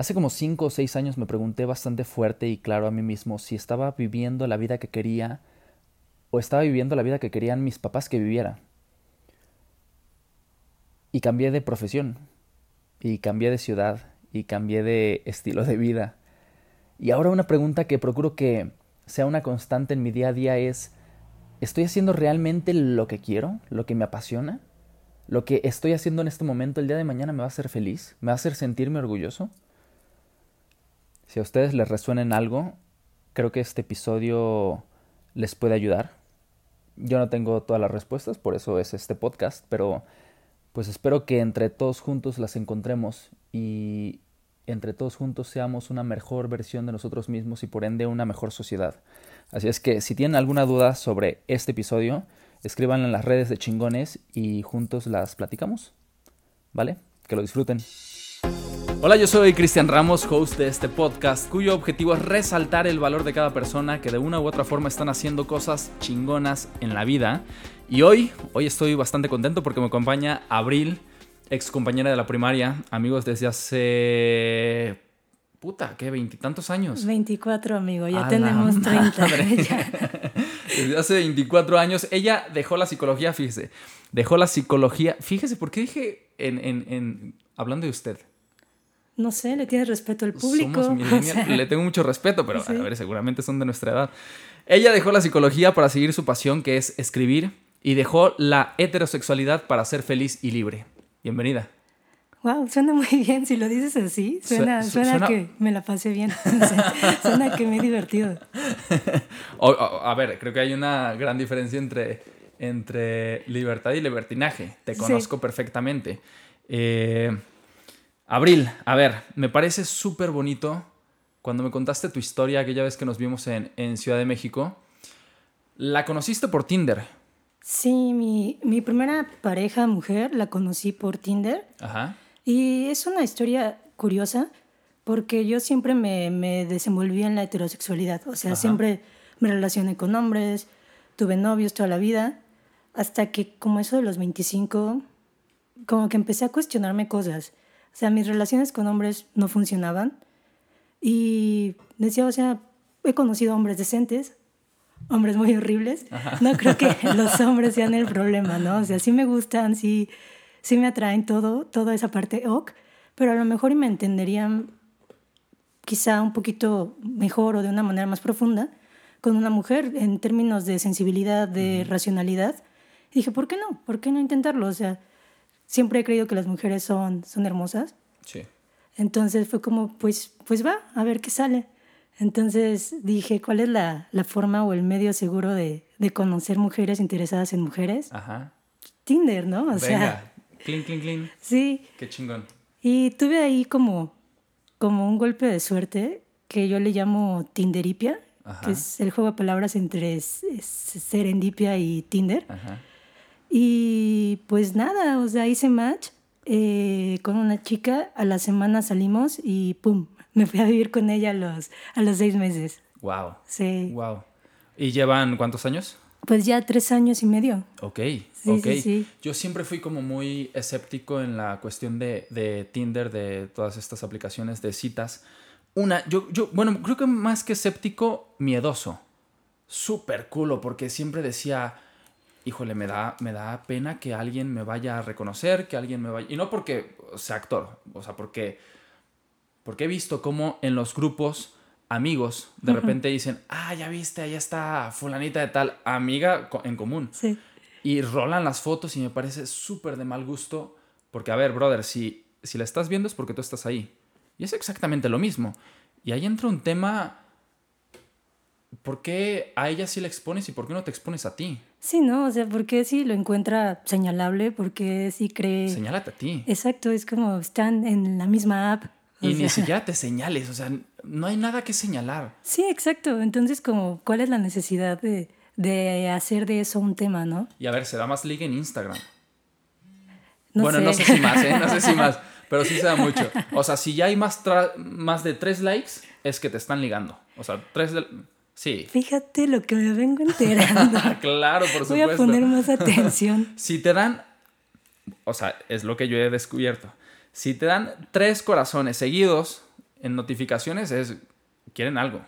Hace como cinco o seis años me pregunté bastante fuerte y claro a mí mismo si estaba viviendo la vida que quería o estaba viviendo la vida que querían mis papás que viviera. Y cambié de profesión, y cambié de ciudad, y cambié de estilo de vida. Y ahora una pregunta que procuro que sea una constante en mi día a día es, ¿estoy haciendo realmente lo que quiero? ¿Lo que me apasiona? ¿Lo que estoy haciendo en este momento el día de mañana me va a hacer feliz? ¿Me va a hacer sentirme orgulloso? Si a ustedes les resuena en algo, creo que este episodio les puede ayudar. Yo no tengo todas las respuestas, por eso es este podcast, pero pues espero que entre todos juntos las encontremos y entre todos juntos seamos una mejor versión de nosotros mismos y por ende una mejor sociedad. Así es que si tienen alguna duda sobre este episodio, escríbanla en las redes de chingones y juntos las platicamos. ¿Vale? Que lo disfruten. Hola, yo soy Cristian Ramos, host de este podcast, cuyo objetivo es resaltar el valor de cada persona que de una u otra forma están haciendo cosas chingonas en la vida. Y hoy, hoy estoy bastante contento porque me acompaña Abril, ex compañera de la primaria, amigos desde hace... Puta, ¿qué? ¿Veintitantos años? 24, amigo, ya tenemos 30. desde hace 24 años. Ella dejó la psicología, fíjese. Dejó la psicología. Fíjese, ¿por qué dije en, en, en hablando de usted? No sé, le tienes respeto al público. Somos Le tengo mucho respeto, pero a ver, seguramente son de nuestra edad. Ella dejó la psicología para seguir su pasión, que es escribir, y dejó la heterosexualidad para ser feliz y libre. Bienvenida. Wow, suena muy bien. Si lo dices así, suena, suena, que me la pasé bien. suena que me he divertido. a ver, creo que hay una gran diferencia entre, entre libertad y libertinaje. Te conozco perfectamente. Eh, Abril, a ver, me parece súper bonito cuando me contaste tu historia aquella vez que nos vimos en, Ciudad de México. ¿La conociste por Tinder? Sí, mi, mi, primera pareja mujer la conocí por Tinder. Ajá. Y es una historia curiosa porque yo siempre me, me desenvolví en la heterosexualidad. O sea, siempre me relacioné con hombres, tuve novios toda la vida, hasta que como eso de los 25, como que empecé a cuestionarme cosas. O sea, mis relaciones con hombres no funcionaban. Y decía, o sea, he conocido hombres decentes, hombres muy horribles. No creo que los hombres sean el problema, ¿no? O sea, sí me gustan, sí, sí me atraen todo, toda esa parte ok, pero a lo mejor me entenderían quizá un poquito mejor o de una manera más profunda con una mujer en términos de sensibilidad, de racionalidad. Y dije, ¿por qué no? ¿Por qué no intentarlo? O sea, siempre he creído que las mujeres son, son hermosas. Sí. Entonces fue como, pues, pues va, a ver qué sale. Entonces dije, ¿cuál es la, la forma o el medio seguro de, de, conocer mujeres interesadas en mujeres? Ajá. Tinder, ¿no? O Venga, sea, clean, clean, clean. Sí. Qué chingón. Y tuve ahí como, como un golpe de suerte que yo le llamo Tinderipia, que es el juego de palabras entre serendipia y Tinder. Ajá. Y pues nada, o sea, hice match eh, con una chica, a la semana salimos y pum, me fui a vivir con ella a los, a los seis meses. Wow. Sí. Wow. ¿Y llevan cuántos años? Pues ya tres años y medio. Ok, sí, Sí, sí. Yo siempre fui como muy escéptico en la cuestión de, de, Tinder, de todas estas aplicaciones de citas. Una, yo, yo, bueno, creo que más que escéptico, miedoso. Súper culo, porque siempre decía, híjole, me da, me da pena que alguien me vaya a reconocer, que alguien me vaya... Y no porque sea actor, o sea, porque, porque he visto cómo en los grupos amigos de repente dicen, ah, ya viste, ahí está fulanita de tal, amiga en común. Sí. Y rolan las fotos y me parece súper de mal gusto, porque a ver, brother, si, si la estás viendo es porque tú estás ahí. Y es exactamente lo mismo. Y ahí entra un tema ¿por qué a ella sí la expones y por qué no te expones a ti? Sí, ¿no? O sea, ¿por qué sí lo encuentra señalable? ¿Por qué sí cree...? Señálate a ti. Exacto, es como están en la misma app. Y ni siquiera te señales, o sea, no hay nada que señalar. Sí, exacto. Entonces, como, ¿cuál es la necesidad de, de hacer de eso un tema, no? Y a ver, se da más liga en Instagram. bueno, no sé si más, ¿eh? No sé si más, pero sí se da mucho. O sea, si ya hay más, más de tres likes, es que te están ligando. O sea, tres... Sí. Fíjate lo que me vengo enterando. claro, por supuesto. Voy a poner más atención. si te dan, o sea, es lo que yo he descubierto. Si te dan tres corazones seguidos en notificaciones es, quieren algo.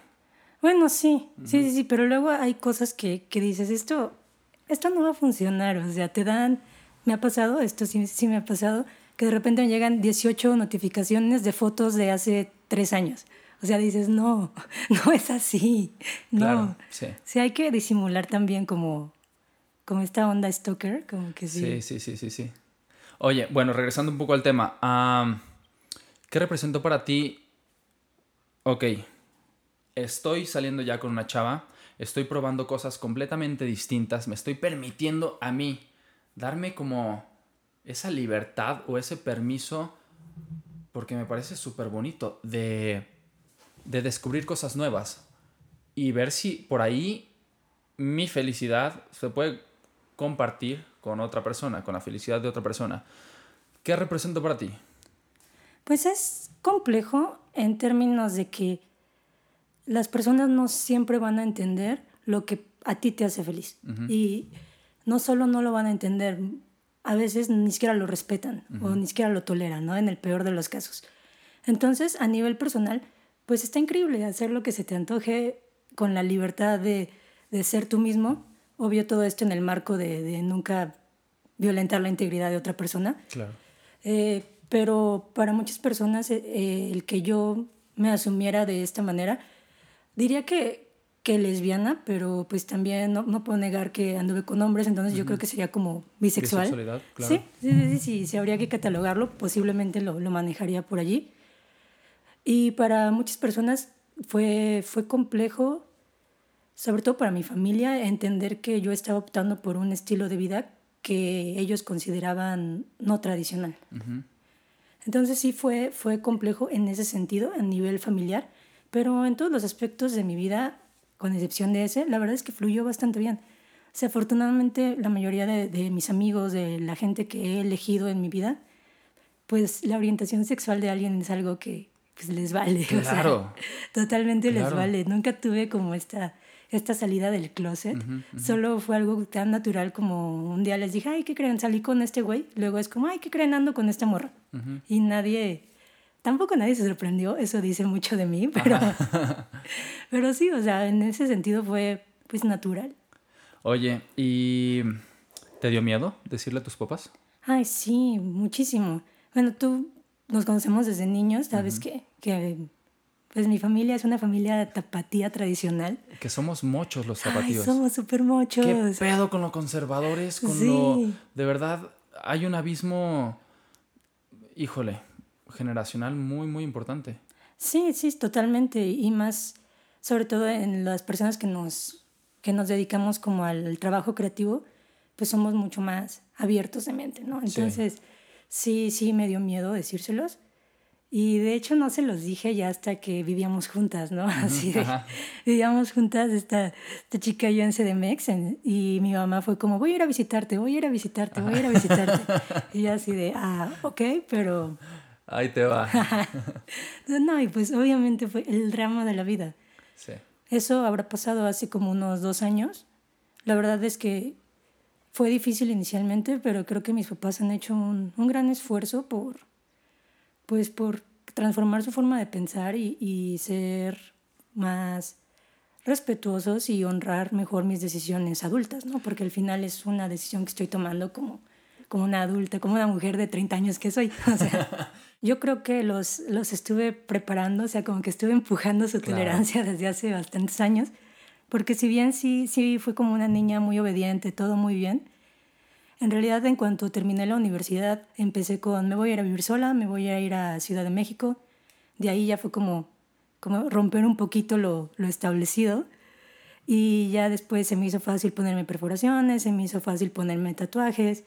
Bueno, sí, sí, sí, sí, pero luego hay cosas que, que, dices, esto, esto no va a funcionar, o sea, te dan, me ha pasado, esto sí, sí me ha pasado, que de repente me llegan 18 notificaciones de fotos de hace tres años. O sea, dices, no, no es así. No. Claro, sí. sí. hay que disimular también como, como esta onda stalker, como que sí. Sí, sí, sí, sí, sí. Oye, bueno, regresando un poco al tema. ¿Qué representó para ti? Ok, estoy saliendo ya con una chava, estoy probando cosas completamente distintas, me estoy permitiendo a mí darme como esa libertad o ese permiso, porque me parece súper bonito, de, de descubrir cosas nuevas y ver si por ahí mi felicidad se puede compartir con otra persona, con la felicidad de otra persona. ¿Qué representa para ti? Pues es complejo en términos de que las personas no siempre van a entender lo que a ti te hace feliz. Y no solo no lo van a entender, a veces ni siquiera lo respetan o ni siquiera lo toleran, ¿no? En el peor de los casos. Entonces, a nivel personal, pues está increíble hacer lo que se te antoje con la libertad de, de ser tú mismo. Obvio todo esto en el marco de, de nunca violentar la integridad de otra persona. Claro. Eh, pero para muchas personas eh, el que yo me asumiera de esta manera, diría que, que lesbiana, pero pues también no, no puedo negar que anduve con hombres, entonces yo creo que sería como bisexual. Claro. Sí, sí, sí, sí, si habría que catalogarlo, posiblemente lo, lo, manejaría por allí. Y para muchas personas fue, fue complejo, sobre todo para mi familia, entender que yo estaba optando por un estilo de vida que ellos consideraban no tradicional. Entonces sí fue, fue complejo en ese sentido, a nivel familiar, pero en todos los aspectos de mi vida, con excepción de ese, la verdad es que fluyó bastante bien. O sea, afortunadamente la mayoría de, de mis amigos, de la gente que he elegido en mi vida, pues la orientación sexual de alguien es algo que pues, les vale. Claro. totalmente les vale. Nunca tuve como esta esta salida del closet. Solo fue algo tan natural como un día les dije, ay, ¿qué creen? Salí con este güey. Luego es como, ay, ¿qué creen? Ando con esta morra. Y nadie, tampoco nadie se sorprendió. Eso dice mucho de mí, pero, pero sí, o sea, en ese sentido fue pues natural. Oye, ¿y te dio miedo decirle a tus papás? Ay, sí, muchísimo. Bueno, tú nos conocemos desde niños, sabes que, que pues mi familia es una familia tapatía tradicional. Que somos muchos los tapatíos. Ay, somos súper muchos. ¿Qué pedo con los conservadores? Con lo... De verdad, hay un abismo, híjole, generacional muy, muy importante. Sí, sí, totalmente. Y más, sobre todo en las personas que nos, que nos dedicamos como al trabajo creativo, pues somos mucho más abiertos de mente, ¿no? Entonces, sí, sí me dio miedo decírselos. Y de hecho no se los dije ya hasta que vivíamos juntas, ¿no? Así de, vivíamos juntas esta, esta chica y yo en CDMX y mi mamá fue como, voy a ir a visitarte, voy a ir a visitarte, voy a ir a visitarte. y yo así de, ah, ok, pero... Ahí te va. no, y pues obviamente fue el drama de la vida. Sí. Eso habrá pasado hace como unos dos años. La verdad es que fue difícil inicialmente, pero creo que mis papás han hecho un, un gran esfuerzo por pues por transformar su forma de pensar y, ser más respetuosos y honrar mejor mis decisiones adultas, ¿no? Porque al final es una decisión que estoy tomando como, como una adulta, como una mujer de 30 años que soy. O sea, yo creo que los, los estuve preparando, o sea, como que estuve empujando su tolerancia desde hace bastantes años, porque si bien sí, sí fue como una niña muy obediente, todo muy bien, en realidad, en cuanto terminé la universidad, empecé con, me voy a ir a vivir sola, me voy a ir a Ciudad de México. De ahí ya fue como, como romper un poquito lo, lo establecido. Y ya después se me hizo fácil ponerme perforaciones, se me hizo fácil ponerme tatuajes.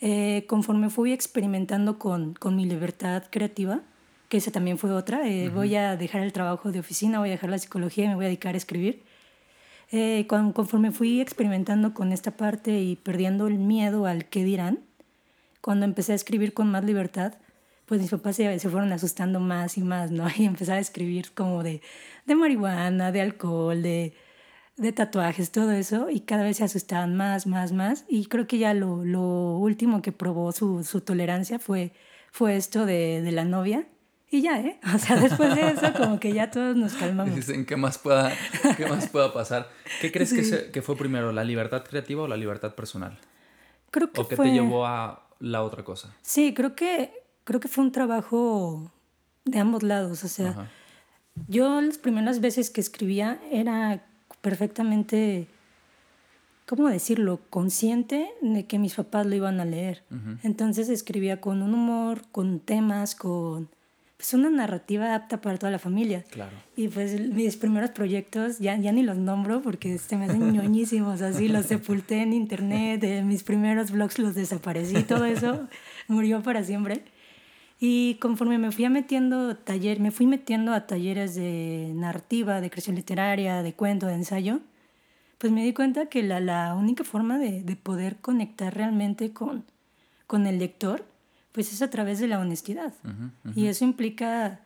Eh, conforme fui experimentando con, con mi libertad creativa, que esa también fue otra, eh, voy a dejar el trabajo de oficina, voy a dejar la psicología y me voy a dedicar a escribir eh, conforme fui experimentando con esta parte y perdiendo el miedo al qué dirán, cuando empecé a escribir con más libertad, pues mis papás se, fueron asustando más y más, ¿no? Y empecé a escribir como de, de marihuana, de alcohol, de, tatuajes, todo eso, y cada vez se asustaban más, más, más. Y creo que ya lo, último que probó su, tolerancia fue, fue esto de la novia, Y ya, ¿eh? O sea, después de eso como que ya todos nos calmamos. Dicen, ¿qué más pueda, qué más pueda pasar? ¿Qué crees que, que, fue primero, la libertad creativa o la libertad personal? Creo que ¿O qué te llevó a la otra cosa? Sí, creo que, creo que fue un trabajo de ambos lados. O sea, yo las primeras veces que escribía era perfectamente, ¿cómo decirlo?, consciente de que mis papás lo iban a leer. Entonces escribía con un humor, con temas, con pues una narrativa apta para toda la familia. Claro. Y pues mis primeros proyectos, ya, ya ni los nombro porque se me hacen ñoñísimos, así los sepulté en internet, de mis primeros blogs los desaparecí, todo eso murió para siempre. Y conforme me fui metiendo taller, me fui metiendo a talleres de narrativa, de creación literaria, de cuento, de ensayo, pues me di cuenta que la, la única forma de, de, poder conectar realmente con, con el lector, pues es a través de la honestidad. Y eso implica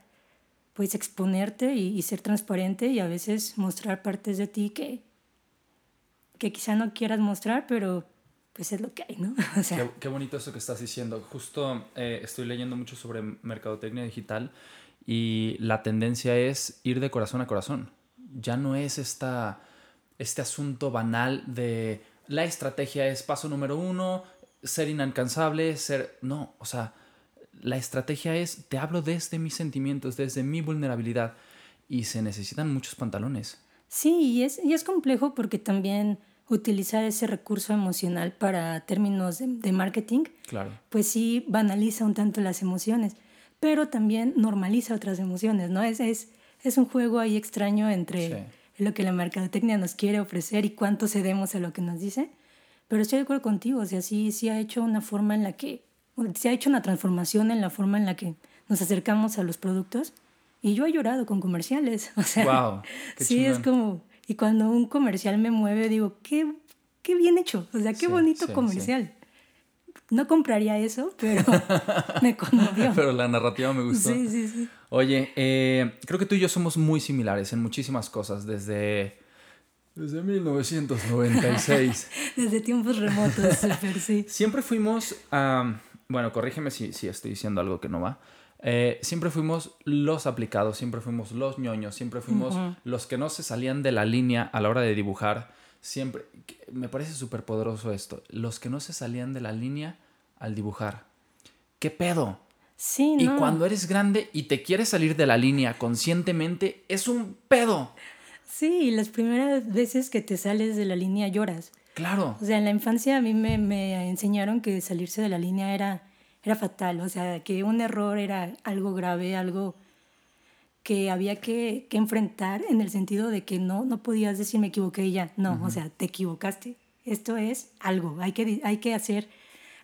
pues exponerte y, y, ser transparente y a veces mostrar partes de ti que, que quizá no quieras mostrar, pero pues es lo que hay, ¿no? O sea, qué, bonito eso que estás diciendo. Justo eh, estoy leyendo mucho sobre mercadotecnia digital y la tendencia es ir de corazón a corazón. Ya no es esta, este asunto banal de la estrategia es paso número uno, ser inalcanzable, ser... No, o sea, la estrategia es, te hablo desde mis sentimientos, desde mi vulnerabilidad y se necesitan muchos pantalones. Sí, y es, y es complejo porque también utilizar ese recurso emocional para términos de, marketing, claro. pues sí banaliza un tanto las emociones, pero también normaliza otras emociones, ¿no? Es, es, es un juego ahí extraño entre lo que la mercadotecnia nos quiere ofrecer y cuánto cedemos a lo que nos dice, pero estoy de acuerdo contigo, o sea, sí, sí ha hecho una forma en la que, se ha hecho una transformación en la forma en la que nos acercamos a los productos y yo he llorado con comerciales, o sea, wow, sí, es como y cuando un comercial me mueve, digo, qué, qué bien hecho, o sea, qué bonito comercial. No compraría eso, pero me conmovió. pero la narrativa me gustó. Sí, sí, sí. Oye, eh, creo que tú y yo somos muy similares en muchísimas cosas, desde... Desde 1996. Desde tiempos remotos, super, sí. Siempre fuimos, bueno, corrígeme si, si estoy diciendo algo que no va, eh, siempre fuimos los aplicados, siempre fuimos los ñoños, siempre fuimos los que no se salían de la línea a la hora de dibujar. Siempre, me parece súper poderoso esto, los que no se salían de la línea al dibujar. ¿Qué pedo? Sí, Y cuando eres grande y te quieres salir de la línea conscientemente, es un pedo. Sí, las primeras veces que te sales de la línea lloras. Claro. O sea, en la infancia a mí me, me enseñaron que salirse de la línea era era fatal, o sea, que un error era algo grave, algo que había que, que enfrentar en el sentido de que no, no podías decir me equivoqué y ya, no, o sea, te equivocaste. Esto es algo, hay que, hay que hacer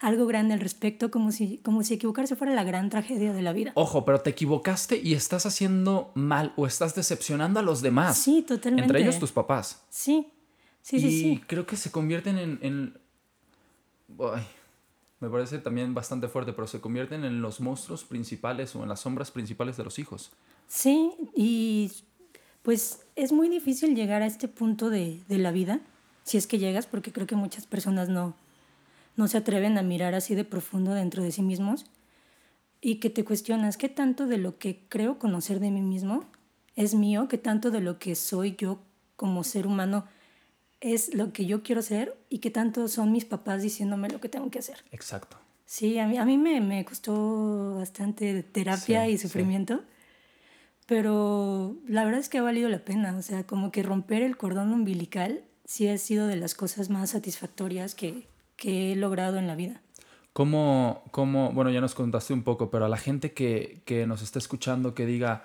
algo grande al respecto, como si, como si equivocarse fuera la gran tragedia de la vida. Ojo, pero te equivocaste y estás haciendo mal o estás decepcionando a los demás. Sí, totalmente. Entre ellos tus papás. Sí, sí, sí, sí. creo que se convierten en... en me parece también bastante fuerte, pero se convierten en los monstruos principales o en las sombras principales de los hijos. Sí, y pues es muy difícil llegar a este punto de, de la vida, si es que llegas, porque creo que muchas personas no, no se atreven a mirar así de profundo dentro de sí mismos y que te cuestionas qué tanto de lo que creo conocer de mí mismo es mío, qué tanto de lo que soy yo como ser humano es lo que yo quiero ser y qué tanto son mis papás diciéndome lo que tengo que hacer. Exacto. Sí, a mí, a mí me, me costó bastante terapia y sufrimiento, pero la verdad es que ha valido la pena. O sea, como que romper el cordón umbilical sí ha sido de las cosas más satisfactorias que, que he logrado en la vida. ¿Cómo, ¿Cómo, bueno, ya nos contaste un poco, pero a la gente que, que nos está escuchando que diga,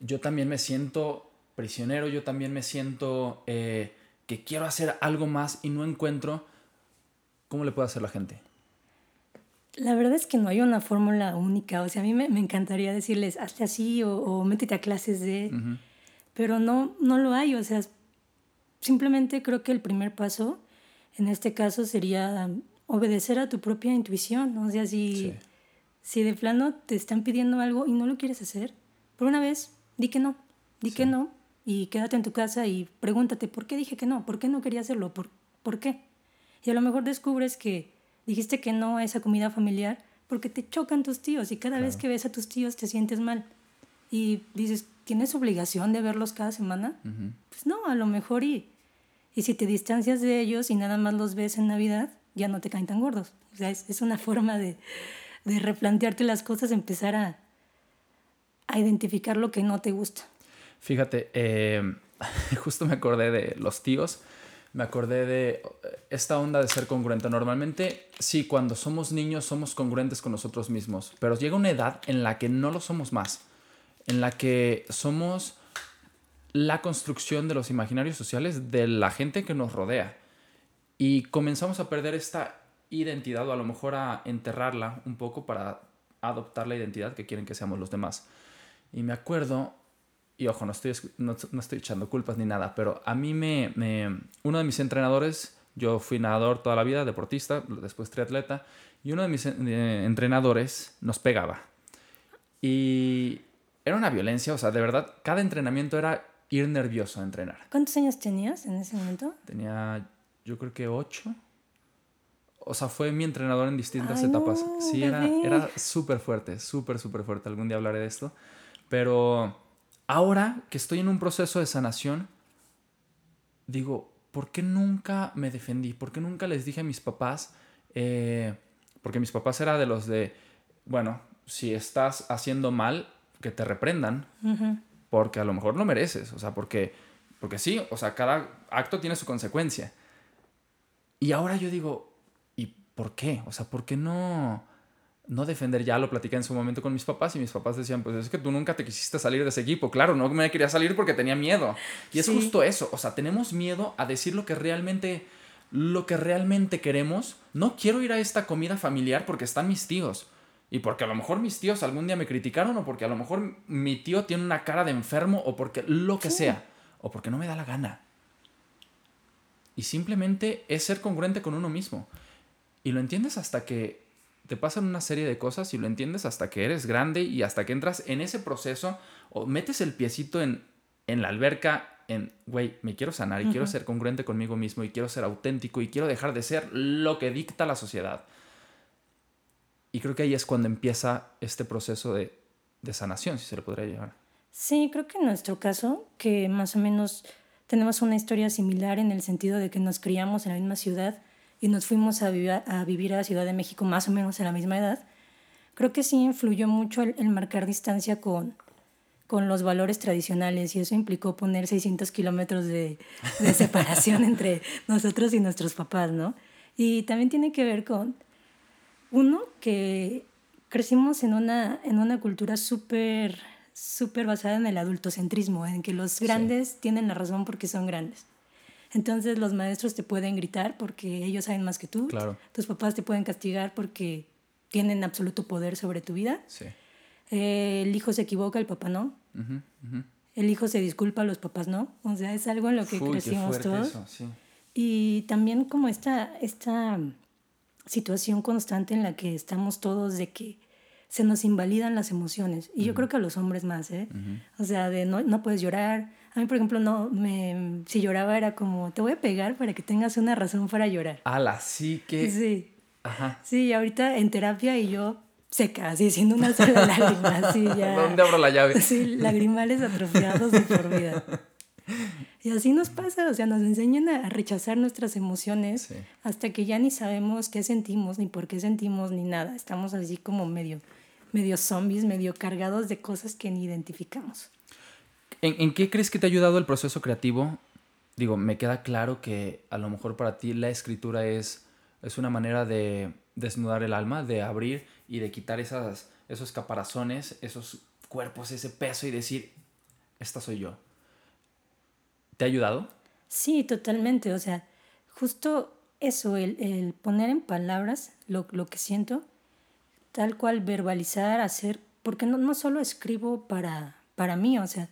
yo también me siento prisionero, yo también me siento... Eh, que quiero hacer algo más y no encuentro, ¿cómo le puede hacer la gente? La verdad es que no hay una fórmula única. O sea, a mí me, encantaría decirles, hazte así o, métete a clases de... Pero no, no lo hay. O sea, simplemente creo que el primer paso en este caso sería obedecer a tu propia intuición. O sea, si, si de plano te están pidiendo algo y no lo quieres hacer, por una vez, di que no. Di que no y quédate en tu casa y pregúntate, ¿por qué dije que no? ¿Por qué no quería hacerlo? ¿Por, ¿Por qué? Y a lo mejor descubres que dijiste que no a esa comida familiar porque te chocan tus tíos y cada vez que ves a tus tíos te sientes mal. Y dices, ¿tienes obligación de verlos cada semana? Pues no, a lo mejor y, y si te distancias de ellos y nada más los ves en Navidad, ya no te caen tan gordos. O sea, es, es una forma de, de, replantearte las cosas, empezar a, a, identificar lo que no te gusta. Fíjate, eh, justo me acordé de los tíos me acordé de esta onda de ser congruente. Normalmente, sí, cuando somos niños somos congruentes con nosotros mismos, pero llega una edad en la que no lo somos más, en la que somos la construcción de los imaginarios sociales de la gente que nos rodea. Y comenzamos a perder esta identidad o a lo mejor a enterrarla un poco para adoptar la identidad que quieren que seamos los demás. Y me acuerdo y ojo, no estoy, no, estoy echando culpas ni nada, pero a mí me, uno de mis entrenadores, yo fui nadador toda la vida, deportista, después triatleta, y uno de mis eh, entrenadores nos pegaba. Y era una violencia, o sea, de verdad, cada entrenamiento era ir nervioso a entrenar. ¿Cuántos años tenías en ese momento? Tenía, yo creo que ocho. O sea, fue mi entrenador en distintas etapas. sí, era, era súper fuerte, súper, súper fuerte. Algún día hablaré de esto. Pero ahora que estoy en un proceso de sanación, digo, ¿por qué nunca me defendí? ¿Por qué nunca les dije a mis papás? Eh, porque mis papás eran de los de, bueno, si estás haciendo mal, que te reprendan, porque a lo mejor lo mereces, o sea, porque, porque sí, o sea, cada acto tiene su consecuencia. Y ahora yo digo, ¿y por qué? O sea, ¿por qué no? no defender, ya lo platicé en su momento con mis papás y mis papás decían, pues es que tú nunca te quisiste salir de ese equipo, claro, no me quería salir porque tenía miedo. Y es justo eso, o sea, tenemos miedo a decir lo que realmente lo que realmente queremos. No quiero ir a esta comida familiar porque están mis tíos. Y porque a lo mejor mis tíos algún día me criticaron o porque a lo mejor mi tío tiene una cara de enfermo o porque lo que sea. O porque no me da la gana. Y simplemente es ser congruente con uno mismo. Y lo entiendes hasta que te pasan una serie de cosas y lo entiendes hasta que eres grande y hasta que entras en ese proceso o metes el piecito en, en la alberca en, güey, me quiero sanar y quiero ser congruente conmigo mismo y quiero ser auténtico y quiero dejar de ser lo que dicta la sociedad. Y creo que ahí es cuando empieza este proceso de, de sanación, si se le podría llamar. Sí, creo que en nuestro caso, que más o menos tenemos una historia similar en el sentido de que nos criamos en la misma ciudad, y nos fuimos a, vivir a, vivir a la Ciudad de México más o menos a la misma edad, creo que sí influyó mucho el, marcar distancia con, con los valores tradicionales y eso implicó poner 600 kilómetros de, de separación entre nosotros y nuestros papás, ¿no? Y también tiene que ver con, uno, que crecimos en una, en una cultura súper súper basada en el adultocentrismo, en que los grandes tienen la razón porque son grandes. Entonces los maestros te pueden gritar porque ellos saben más que tú. Claro. Tus papás te pueden castigar porque tienen absoluto poder sobre tu vida. Sí. Eh, el hijo se equivoca, el papá no. El hijo se disculpa, los papás no. O sea, es algo en lo que crecimos todos. Eso, sí. Y también como esta, esta situación constante en la que estamos todos de que se nos invalidan las emociones. Y yo creo que a los hombres más, ¿eh? O sea, de no, no puedes llorar, a mí, por ejemplo, no, me, si lloraba era como, te voy a pegar para que tengas una razón para llorar. Ala, sí que... Sí. Ajá. Sí, ahorita en terapia y yo seca, así, siendo una sola lágrima, así ya... ¿Dónde abro la llave? Sí, lagrimales atrofiados de por vida. Y así nos pasa, o sea, nos enseñan a rechazar nuestras emociones hasta que ya ni sabemos qué sentimos, ni por qué sentimos, ni nada. Estamos así como medio, medio zombies, medio cargados de cosas que ni identificamos. ¿En, qué crees que te ha ayudado el proceso creativo? Digo, me queda claro que a lo mejor para ti la escritura es, es una manera de desnudar el alma, de abrir y de quitar esas, esos caparazones, esos cuerpos, ese peso y decir, esta soy yo. ¿Te ha ayudado? Sí, totalmente. O sea, justo eso, el, poner en palabras lo, que siento, tal cual verbalizar, hacer, porque no, no solo escribo para, para mí, o sea,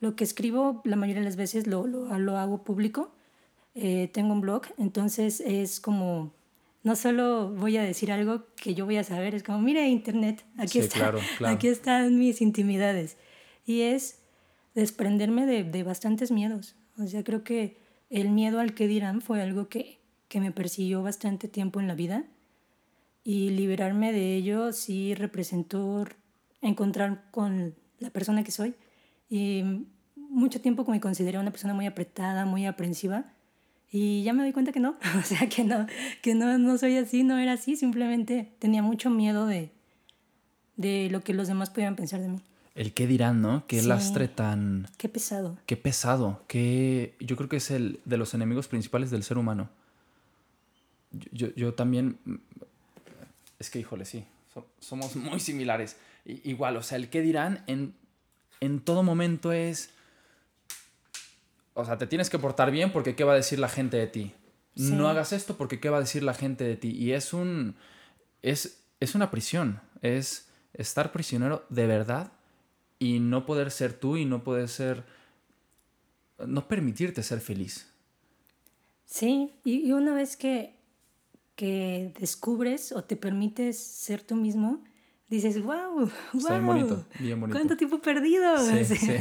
lo que escribo la mayoría de las veces lo, lo, lo hago público. Eh, tengo un blog, entonces es como, no solo voy a decir algo que yo voy a saber, es como, mira internet, aquí, está, aquí están mis intimidades. Y es desprenderme de, de, bastantes miedos. O sea, creo que el miedo al que dirán fue algo que, que me persiguió bastante tiempo en la vida. y liberarme de ello sí representó encontrar con la persona que soy. Y mucho tiempo me consideré una persona muy apretada, muy aprensiva. Y ya me doy cuenta que no, o sea, que no, que no, no soy así, no era así, simplemente tenía mucho miedo de, de lo que los demás pudieran pensar de mí. El qué dirán, ¿no? Qué lastre tan... Qué pesado. Qué pesado, que yo creo que es el de los enemigos principales del ser humano. Yo, yo, también... Es que, híjole, sí, somos muy similares. igual, o sea, el qué dirán en, en todo momento es o sea, te tienes que portar bien porque qué va a decir la gente de ti. No hagas esto porque qué va a decir la gente de ti. Y es un. Es, es una prisión. Es estar prisionero de verdad y no poder ser tú y no poder ser. No permitirte ser feliz. Sí, y, una vez que, que descubres o te permites ser tú mismo, dices, wow, wow. bien bonito, bien bonito. ¿Cuánto tiempo perdido? Sí, sí.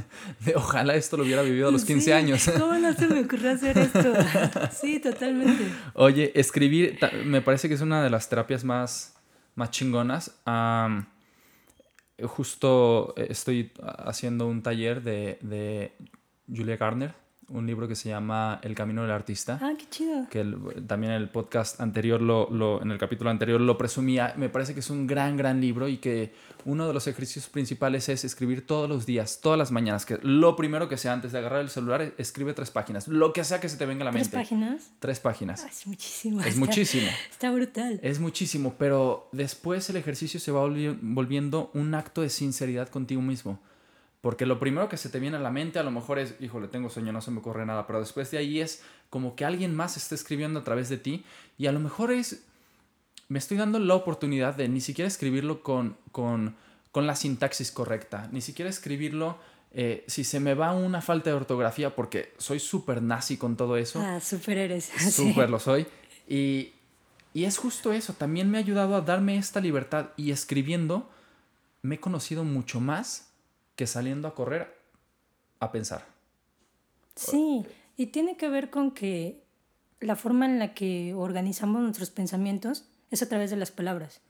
Ojalá esto lo hubiera vivido a los 15 años. ¿Cómo no se me ocurrió hacer esto? Sí, totalmente. Oye, escribir me parece que es una de las terapias más, más chingonas. Justo estoy haciendo un taller de, de Julia Garner un libro que se llama El Camino del Artista. Ah, qué chido. Que también en el podcast anterior, lo, lo, en el capítulo anterior lo presumía. Me parece que es un gran, gran libro y que uno de los ejercicios principales es escribir todos los días, todas las mañanas. Que lo primero que sea antes de agarrar el celular, escribe tres páginas. Lo que sea que se te venga a la mente. ¿Tres páginas? Tres páginas. Ah, es muchísimo. Es muchísimo. Está brutal. Es muchísimo, pero después el ejercicio se va volviendo un acto de sinceridad contigo mismo. Porque lo primero que se te viene a la mente a lo mejor es, híjole, tengo sueño, no se me ocurre nada, pero después de ahí es como que alguien más está escribiendo a través de ti y a lo mejor es, me estoy dando la oportunidad de ni siquiera escribirlo con, con, con la sintaxis correcta, ni siquiera escribirlo eh, si se me va una falta de ortografía, porque soy súper nazi con todo eso. Ah, súper eres. Súper lo soy. Y, y es justo eso, también me ha ayudado a darme esta libertad y escribiendo me he conocido mucho más que saliendo a correr a pensar. Sí, y tiene que ver con que la forma en la que organizamos nuestros pensamientos es a través de las palabras.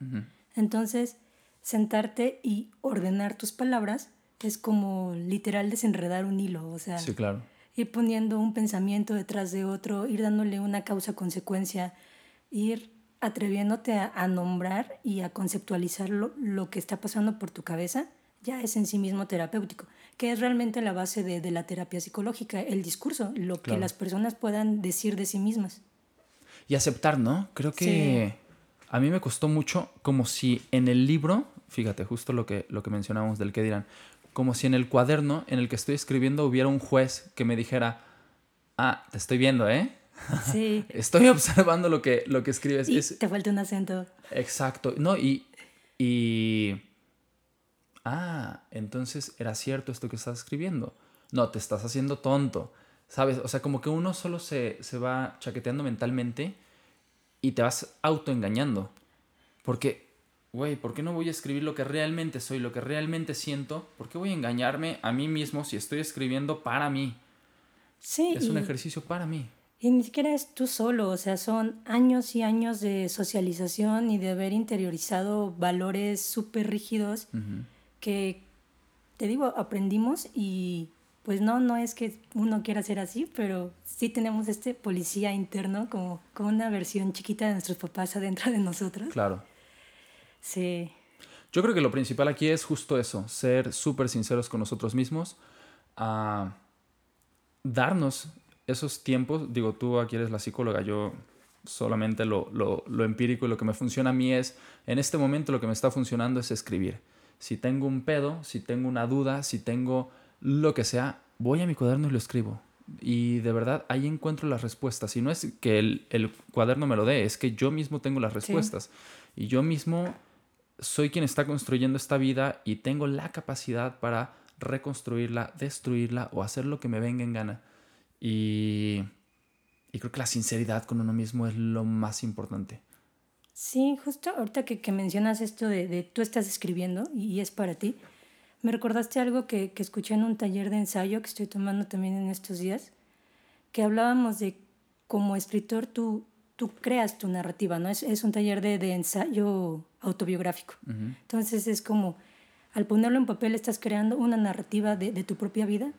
Entonces, sentarte y ordenar tus palabras es como literal desenredar un hilo, o sea, sí, claro. ir poniendo un pensamiento detrás de otro, ir dándole una causa-consecuencia, ir atreviéndote a, nombrar y a conceptualizar lo que está pasando por tu cabeza ya es en sí mismo terapéutico, que es realmente la base de, la terapia psicológica, el discurso, lo que las personas puedan decir de sí mismas. Y aceptar, ¿no? Creo que a mí me costó mucho como si en el libro, fíjate, justo lo que, lo que mencionábamos del que dirán, como si en el cuaderno en el que estoy escribiendo hubiera un juez que me dijera, ah, te estoy viendo, ¿eh? Sí. estoy observando lo que, lo que escribes. Y te falta un acento. Exacto. No, y, y ah, entonces era cierto esto que estás escribiendo. No, te estás haciendo tonto. ¿Sabes? O sea, como que uno solo se, se va chaqueteando mentalmente y te vas autoengañando. Porque, güey, ¿por qué no voy a escribir lo que realmente soy, lo que realmente siento? ¿Por qué voy a engañarme a mí mismo si estoy escribiendo para mí? Sí. Es un ejercicio para mí. Y ni siquiera es tú solo, o sea, son años y años de socialización y de haber interiorizado valores súper rígidos que, te digo, aprendimos y pues no, no es que uno quiera ser así, pero sí tenemos este policía interno como, como una versión chiquita de nuestros papás adentro de nosotros. Claro. Sí. Yo creo que lo principal aquí es justo eso, ser súper sinceros con nosotros mismos, a darnos esos tiempos, digo, tú aquí eres la psicóloga, yo solamente lo, lo, lo empírico y lo que me funciona a mí es, en este momento lo que me está funcionando es escribir si tengo un pedo, si tengo una duda, si tengo lo que sea, voy a mi cuaderno y lo escribo. Y de verdad ahí encuentro las respuestas. Y no es que el, cuaderno me lo dé, es que yo mismo tengo las respuestas. Y yo mismo soy quien está construyendo esta vida y tengo la capacidad para reconstruirla, destruirla o hacer lo que me venga en gana. Y, y creo que la sinceridad con uno mismo es lo más importante. Sí, justo ahorita que, que mencionas esto de, de, tú estás escribiendo y es para ti, me recordaste algo que, que escuché en un taller de ensayo que estoy tomando también en estos días, que hablábamos de como escritor tú tú creas tu narrativa, ¿no? Es, es un taller de, de, ensayo autobiográfico. Entonces es como, al ponerlo en papel estás creando una narrativa de, de, tu propia vida,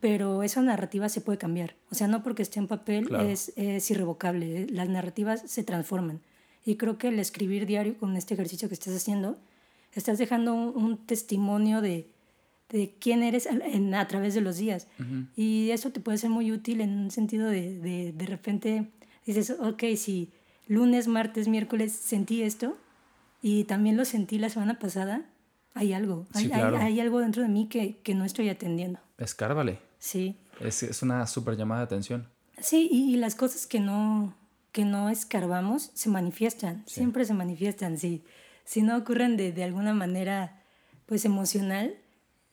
pero esa narrativa se puede cambiar. O sea, no porque esté en papel es, es, irrevocable, las narrativas se transforman. Y creo que el escribir diario con este ejercicio que estás haciendo, estás dejando un, testimonio de, de, quién eres en, a través de los días. Y eso te puede ser muy útil en un sentido de, de, de repente dices, ok, si lunes, martes, miércoles sentí esto y también lo sentí la semana pasada, hay algo, hay, hay, algo dentro de mí que, que no estoy atendiendo. Escárvale. Sí. Es, es una súper llamada de atención. Sí, y, y, las cosas que no, que no escarbamos se manifiestan, siempre se manifiestan. Si, si no ocurren de, de alguna manera pues emocional,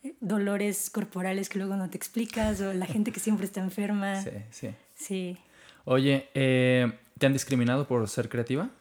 eh, dolores corporales que luego no te explicas o la gente que siempre está enferma. Sí, sí. Sí. Oye, eh, ¿te han discriminado por ser creativa?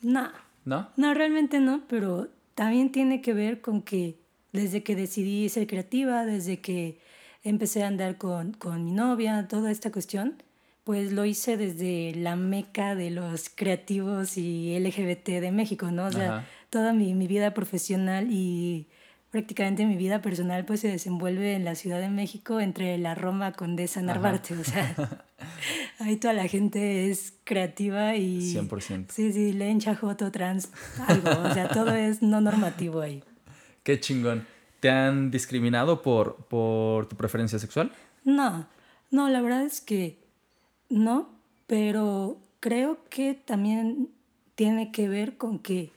No. ¿No? No, realmente no, pero también tiene que ver con que desde que decidí ser creativa, desde que empecé a andar con, con mi novia, toda esta cuestión, pues lo hice desde la meca de los creativos y LGBT de México, ¿no? O sea, toda mi, mi vida profesional y prácticamente mi vida personal pues se desenvuelve en la Ciudad de México entre la Roma Condesa Narvarte, o sea, ahí toda la gente es creativa y... 100%. Sí, sí, leen chajoto, trans, algo, o sea, todo es no normativo ahí. Qué chingón. ¿Te han discriminado por, por tu preferencia sexual? No, no, la verdad es que no, pero creo que también tiene que ver con que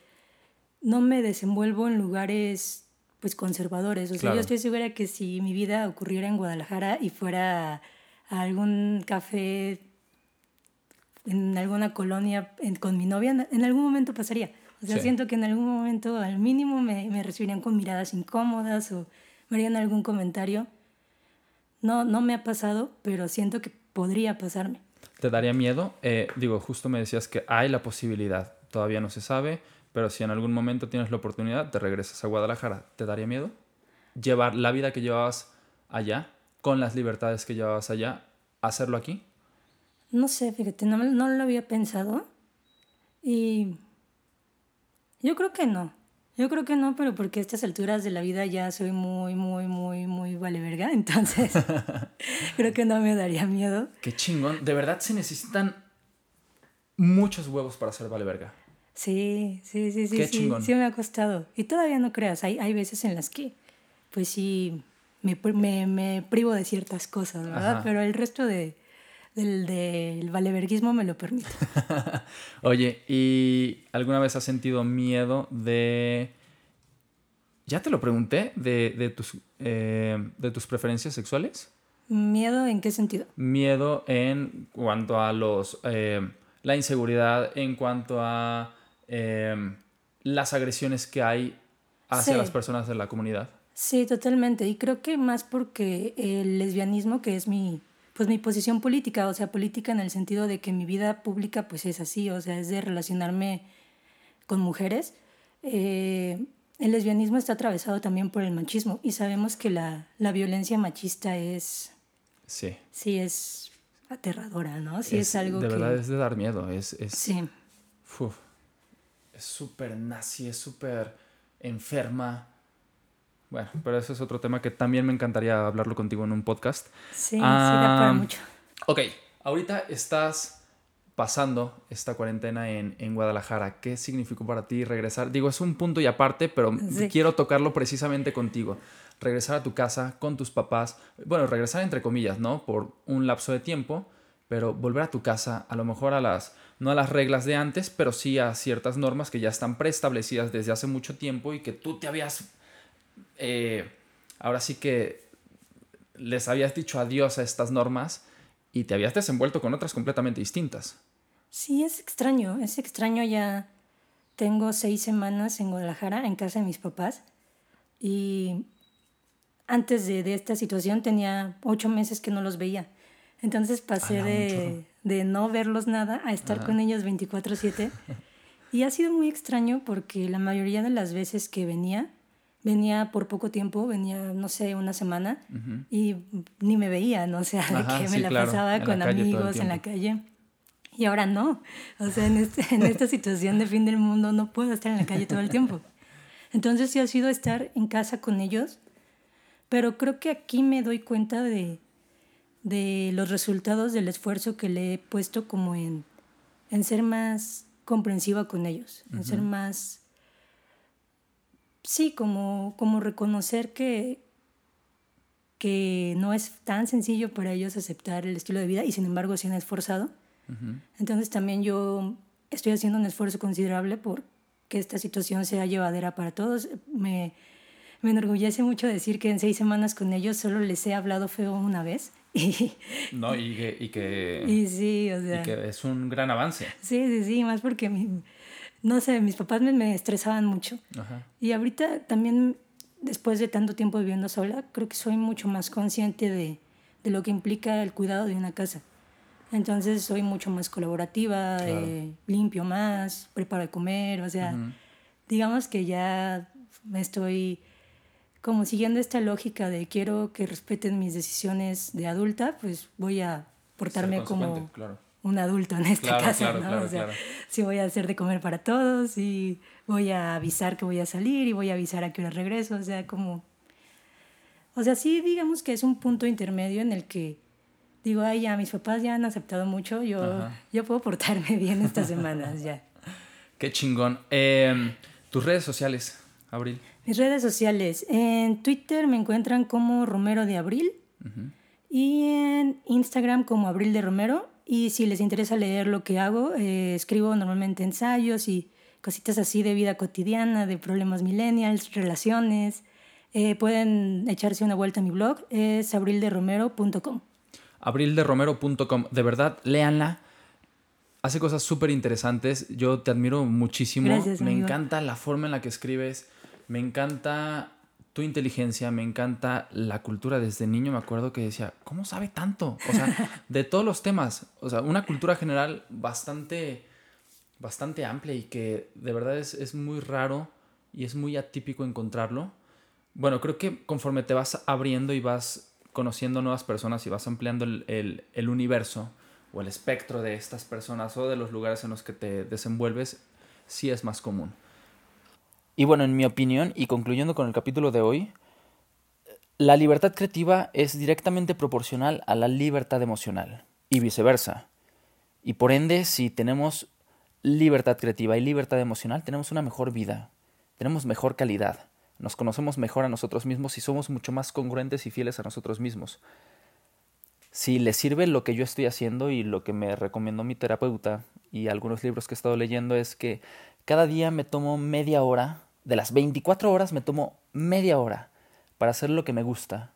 no me desenvuelvo en lugares pues conservadores. O sea, yo estoy segura que si mi vida ocurriera en Guadalajara y fuera a algún café en alguna colonia con mi novia, en algún momento pasaría. O sea, siento que en algún momento al mínimo me, me recibirían con miradas incómodas o me harían algún comentario. No, no me ha pasado, pero siento que podría pasarme. ¿Te daría miedo? Eh, digo, justo me decías que hay la posibilidad, todavía no se sabe, pero si en algún momento tienes la oportunidad, te regresas a Guadalajara, ¿te daría miedo? Llevar la vida que llevabas allá, con las libertades que llevabas allá, hacerlo aquí? No sé, fíjate, no, no lo había pensado. Y yo creo que no. Yo creo que no, pero porque a estas alturas de la vida ya soy muy, muy, muy, muy vale verga. Entonces, creo que no me daría miedo. Qué chingón. De verdad se necesitan muchos huevos para ser vale verga. Sí, sí, sí, sí. sí, sí me ha costado. Y todavía no creas, hay, hay veces en las que, pues sí, me, me, me privo de ciertas cosas, ¿verdad? Pero el resto de, del, del valeverguismo me lo permite. Oye, ¿y alguna vez has sentido miedo de... Ya te lo pregunté, de, de tus, eh, de tus preferencias sexuales? ¿Miedo en qué sentido? Miedo en cuanto a los... Eh, la inseguridad, en cuanto a Em, las agresiones que hay hacia las personas de la comunidad. Sí, totalmente. Y creo que más porque el lesbianismo, que es mi, pues mi posición política, o sea, política en el sentido de que mi vida pública pues es así, o sea, es de relacionarme con mujeres. Eh, el lesbianismo está atravesado también por el machismo y sabemos que la, la violencia machista es... Sí. Sí, es aterradora, ¿no? Sí, es, algo de verdad es de dar miedo, es... es... Sí es súper nazi, es súper enferma. Bueno, pero eso es otro tema que también me encantaría hablarlo contigo en un podcast. Sí, sí, da para mucho. Ok, ahorita estás pasando esta cuarentena en, en, Guadalajara. ¿Qué significó para ti regresar? Digo, es un punto y aparte, pero quiero tocarlo precisamente contigo. Regresar a tu casa con tus papás. Bueno, regresar entre comillas, ¿no? Por un lapso de tiempo, pero volver a tu casa, a lo mejor a las no a las reglas de antes, pero sí a ciertas normas que ya están preestablecidas desde hace mucho tiempo y que tú te habías, eh, ahora sí que les habías dicho adiós a estas normas y te habías desenvuelto con otras completamente distintas. Sí, es extraño, es extraño ya. Tengo seis semanas en Guadalajara, en casa de mis papás, y antes de, de esta situación tenía ocho meses que no los veía. Entonces pasé de, de, no verlos nada a estar con ellos 24/7. Y ha sido muy extraño porque la mayoría de las veces que venía, venía por poco tiempo, venía, no sé, una semana y ni me veía, ¿no? O sea, que me la pasaba con amigos en la calle. y ahora no. O sea, en, este, en esta situación de fin del mundo no puedo estar en la calle todo el tiempo. Entonces sí ha sido estar en casa con ellos, pero creo que aquí me doy cuenta de, de los resultados del esfuerzo que le he puesto como en, en ser más comprensiva con ellos, en ser más, sí, como, como reconocer que, que no es tan sencillo para ellos aceptar el estilo de vida y sin embargo se han esforzado. Entonces también yo estoy haciendo un esfuerzo considerable por que esta situación sea llevadera para todos. Me, me enorgullece mucho decir que en seis semanas con ellos solo les he hablado feo una vez. Y, no, y que, y que, y sí, o sea, y que es un gran avance. Sí, sí, sí, más porque, no sé, mis papás me, me estresaban mucho. Ajá. Y ahorita también, después de tanto tiempo viviendo sola, creo que soy mucho más consciente de, de lo que implica el cuidado de una casa. Entonces soy mucho más colaborativa, eh, limpio más, preparo de comer, o sea, digamos que ya me estoy como siguiendo esta lógica de quiero que respeten mis decisiones de adulta, pues voy a portarme como un adulto en esta casa, ¿no? o sea, si voy a hacer de comer para todos y voy a avisar que voy a salir y voy a avisar a qué hora regreso, o sea, como... O sea, sí, digamos que es un punto intermedio en el que digo, ay, ya, mis papás ya han aceptado mucho, yo, yo puedo portarme bien estas semanas ya. Qué chingón. Em, ¿Tus redes sociales, Abril? Mis redes sociales. En Twitter me encuentran como Romero de Abril y en Instagram como Abril de Romero. Y si les interesa leer lo que hago, eh, escribo normalmente ensayos y cositas así de vida cotidiana, de problemas millennials, relaciones. Eh, pueden echarse una vuelta a mi blog, es abrilderomero.com abrilderomero.com. De verdad, léanla. Hace cosas súper interesantes. Yo te admiro muchísimo. me encanta la forma en la que escribes. Me encanta tu inteligencia. Me encanta la cultura. Desde niño me acuerdo que decía, ¿cómo sabe tanto? O sea, de todos los temas. O sea, una cultura general bastante, bastante amplia y que de verdad es, es muy raro y es muy atípico encontrarlo. Bueno, creo que conforme te vas abriendo y vas conociendo nuevas personas y vas ampliando el, el, universo o el espectro de estas personas o de los lugares en los que te desenvuelves, sí es más común. Y bueno, en mi opinión, y concluyendo con el capítulo de hoy, la libertad creativa es directamente proporcional a la libertad emocional y viceversa. Y por ende, si tenemos libertad creativa y libertad emocional, tenemos una mejor vida, tenemos mejor calidad nos conocemos mejor a nosotros mismos y somos mucho más congruentes y fieles a nosotros mismos. Si les sirve lo que yo estoy haciendo y lo que me recomendó mi terapeuta y algunos libros que he estado leyendo es que cada día me tomo media hora, de las 24 horas me tomo media hora para hacer lo que me gusta,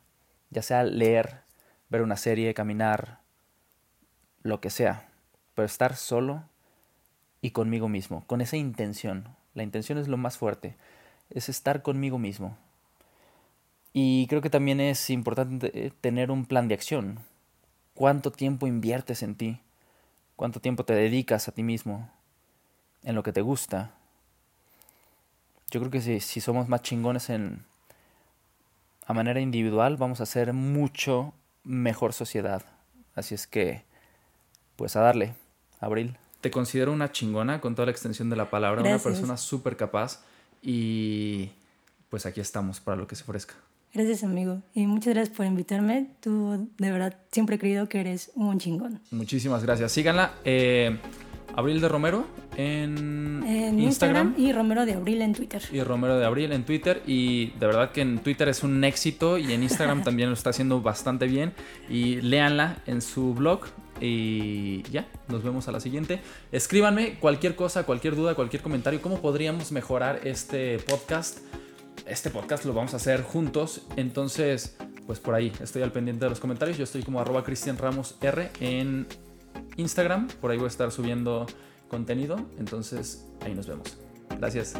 ya sea leer, ver una serie, caminar, lo que sea, pero estar solo y conmigo mismo, con esa intención. La intención es lo más fuerte es estar conmigo mismo. Y creo que también es importante tener un plan de acción. ¿Cuánto tiempo inviertes en ti? ¿Cuánto tiempo te dedicas a ti mismo? En lo que te gusta. Yo creo que si, si somos más chingones en a manera individual, vamos a ser mucho mejor sociedad. Así es que, pues a darle, Abril. Te considero una chingona con toda la extensión de la palabra, una persona súper capaz y pues aquí estamos para lo que se ofrezca. Gracias, amigo. Y muchas gracias por invitarme. Tú, de verdad, siempre he creído que eres un chingón. Muchísimas gracias. Síganla. Eh, Abril de Romero en, Instagram. Y Romero de Abril en Twitter. Y Romero de Abril en Twitter. Y de verdad que en Twitter es un éxito y en Instagram también lo está haciendo bastante bien. Y léanla en su blog. Y ya, nos vemos a la siguiente. Escríbanme cualquier cosa, cualquier duda, cualquier comentario. ¿Cómo podríamos mejorar este podcast? Este podcast lo vamos a hacer juntos. Entonces, pues por ahí estoy al pendiente de los comentarios. Yo estoy como arroba Cristian Ramos R en Instagram. Por ahí voy a estar subiendo contenido. Entonces, ahí nos vemos. Gracias.